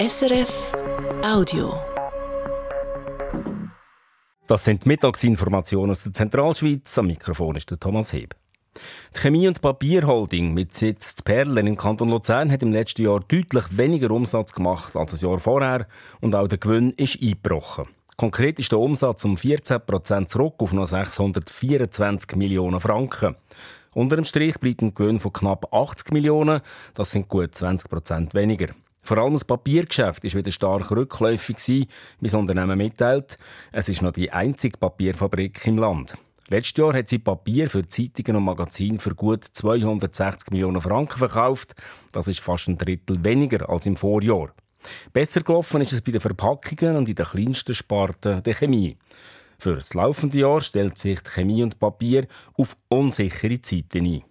SRF Audio. Das sind Mittagsinformationen aus der Zentralschweiz. Am Mikrofon ist der Thomas Heb. Die Chemie- und Papierholding mit Sitz Perlen im Kanton Luzern hat im letzten Jahr deutlich weniger Umsatz gemacht als das Jahr vorher und auch der Gewinn ist eingebrochen. Konkret ist der Umsatz um 14% zurück auf noch 624 Millionen Franken. Unter dem Strich bleibt ein Gewinn von knapp 80 Millionen, das sind gut 20% weniger. Vor allem das Papiergeschäft ist wieder stark rückläufig wie das Unternehmen mitteilt. Es ist noch die einzige Papierfabrik im Land. Letztes Jahr hat sie Papier für Zeitungen und Magazine für gut 260 Millionen Franken verkauft. Das ist fast ein Drittel weniger als im Vorjahr. Besser gelaufen ist es bei den Verpackungen und in der kleinsten Sparte der Chemie. Für das laufende Jahr stellt sich Chemie und Papier auf unsichere Zeiten ein.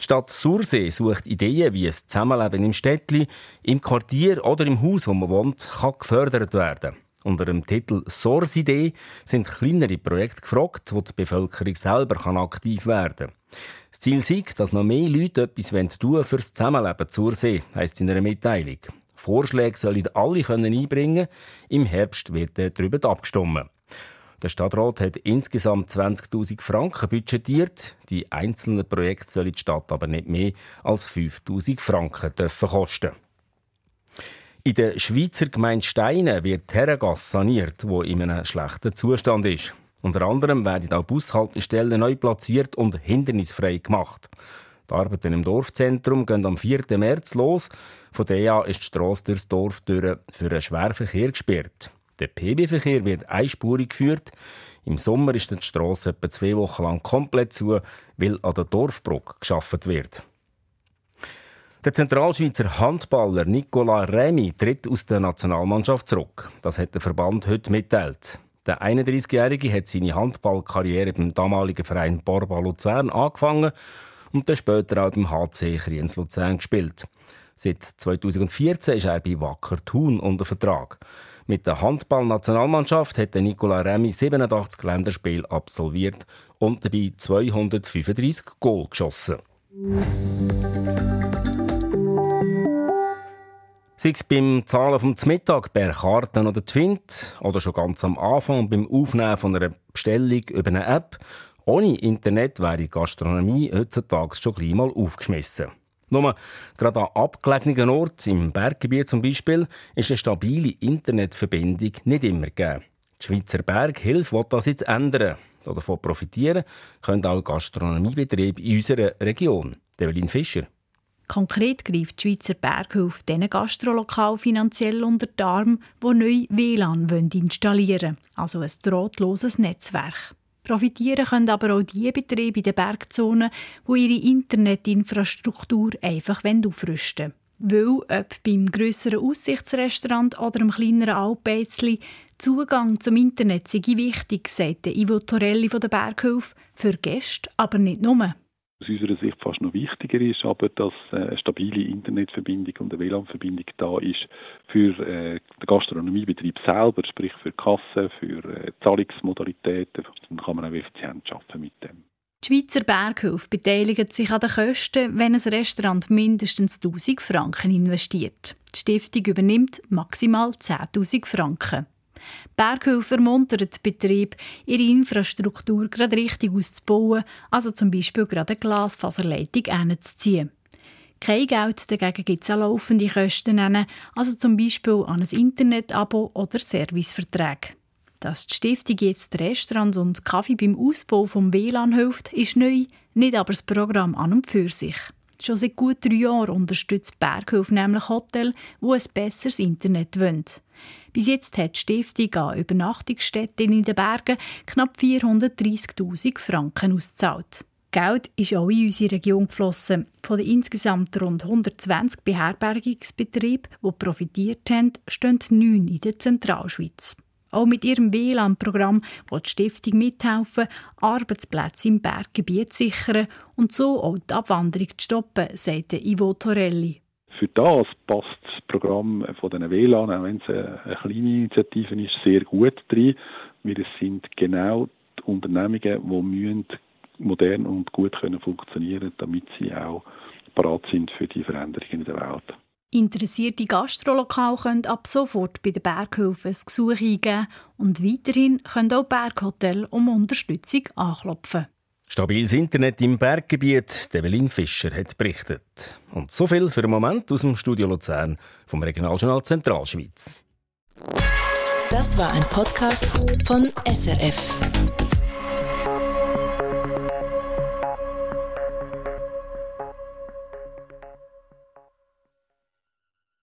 Die Stadt Sursee sucht Ideen, wie das Zusammenleben im Städtli, im Quartier oder im Haus, wo man wohnt, kann gefördert werden. Unter dem Titel Sorsidee sind kleinere Projekte gefragt, wo die Bevölkerung selber aktiv werden kann. Das Ziel ist, dass noch mehr Leute etwas tun für das Zusammenleben zur See, heisst in einer Mitteilung. Vorschläge sollen alle einbringen können. Im Herbst wird darüber abgestimmt. Der Stadtrat hat insgesamt 20.000 Franken budgetiert. Die einzelnen Projekte sollen die Stadt aber nicht mehr als 5.000 Franken dürfen kosten. In der Schweizer Gemeinde Steine wird Herrengasse saniert, wo in einem schlechten Zustand ist. Unter anderem werden auch Bushaltestellen neu platziert und hindernisfrei gemacht. Die Arbeiten im Dorfzentrum gehen am 4. März los. Von der an ist die Strasse durchs Dorf durch für den Schwerverkehr gesperrt. Der PB-Verkehr wird einspurig geführt. Im Sommer ist die Strasse etwa zwei Wochen lang komplett zu, weil an der Dorfbrücke geschaffen wird. Der Zentralschweizer Handballer Nicola Remy tritt aus der Nationalmannschaft zurück. Das hat der Verband heute mitteilt. Der 31-Jährige hat seine Handballkarriere beim damaligen Verein Borba Luzern angefangen und dann später auch beim HC Kriens Luzern gespielt. Seit 2014 ist er bei Wacker Thun unter Vertrag. Mit der Handballnationalmannschaft hat Nicola Remy 87 Länderspiele absolviert und dabei 235 Goal geschossen. Sei es beim Zahlen vom Mittag per Karten oder Twint oder schon ganz am Anfang beim Aufnehmen von einer Bestellung über eine App. Ohne Internet wäre die Gastronomie heutzutage schon gleich mal aufgeschmissen. Nur gerade an abgelegenen Orten, im Berggebiet zum Beispiel, ist eine stabile Internetverbindung nicht immer gegeben. Die Schweizer Berghilfe will das jetzt ändern. Davon profitieren können auch Gastronomiebetriebe in unserer Region. Develin Fischer. Konkret greift die Schweizer Berghilfe diesen Gastrolokal finanziell unter die Arme, die neu WLAN installieren wollen, also ein drahtloses Netzwerk. Profitieren können aber auch die Betriebe in den Bergzonen, die ihre Internetinfrastruktur einfach aufrüsten wollen. Weil ob beim grösseren Aussichtsrestaurant oder einem kleineren Alpeizli Zugang zum Internet sei wichtig, sagt Ivo Torelli von der Berghilfe, für Gäste aber nicht nur aus unserer Sicht fast noch wichtiger ist, aber dass äh, eine stabile Internetverbindung und eine WLAN-Verbindung da ist für äh, den Gastronomiebetrieb selber, sprich für Kassen, für äh, Zahlungsmodalitäten. Dann kann man auch effizient arbeiten mit dem. Die Schweizer Berghilfe beteiligt sich an den Kosten, wenn ein Restaurant mindestens 1000 Franken investiert. Die Stiftung übernimmt maximal 10.000 Franken. Berghilfe ermuntert die Betriebe, ihre Infrastruktur gerade richtig auszubauen, also zum Beispiel gerade eine Glasfaserleitung hinzuziehen. Kein Geld dagegen gibt es an laufende Kosten, also zum Beispiel an ein Internet-Abo oder Serviceverträge. Dass die Stiftung jetzt Restaurants und Kaffee beim Ausbau vom WLAN hilft, ist neu, nicht aber das Programm an und für sich. Schon seit gut drei Jahren unterstützt Berghilfe nämlich Hotels, die ein besseres Internet wollen. Bis jetzt hat die Stiftung an Übernachtungsstätten in den Bergen knapp 430.000 Franken ausgezahlt. Geld ist auch in unsere Region geflossen. Von den insgesamt rund 120 Beherbergungsbetrieben, die profitiert haben, stehen neun in der Zentralschweiz. Auch mit ihrem WLAN-Programm will die Stiftung mithelfen, Arbeitsplätze im Berggebiet zu sichern und so auch die Abwanderung zu stoppen, sagt Ivo Torelli. Für das passt das Programm von den WLAN, auch wenn es eine kleine Initiative ist, sehr gut drin, weil es sind genau die Unternehmungen, die müssen modern und gut können funktionieren damit sie auch parat sind für die Veränderungen in der Welt. Interessierte Gastrolokale können ab sofort bei den Berghilfen ein Gesuch eingeben und weiterhin können auch Berghotels um Unterstützung anklopfen. Stabiles Internet im Berggebiet, Develin Fischer hat berichtet. Und so viel für den Moment aus dem Studio Luzern vom Regionaljournal Zentralschweiz. Das war ein Podcast von SRF.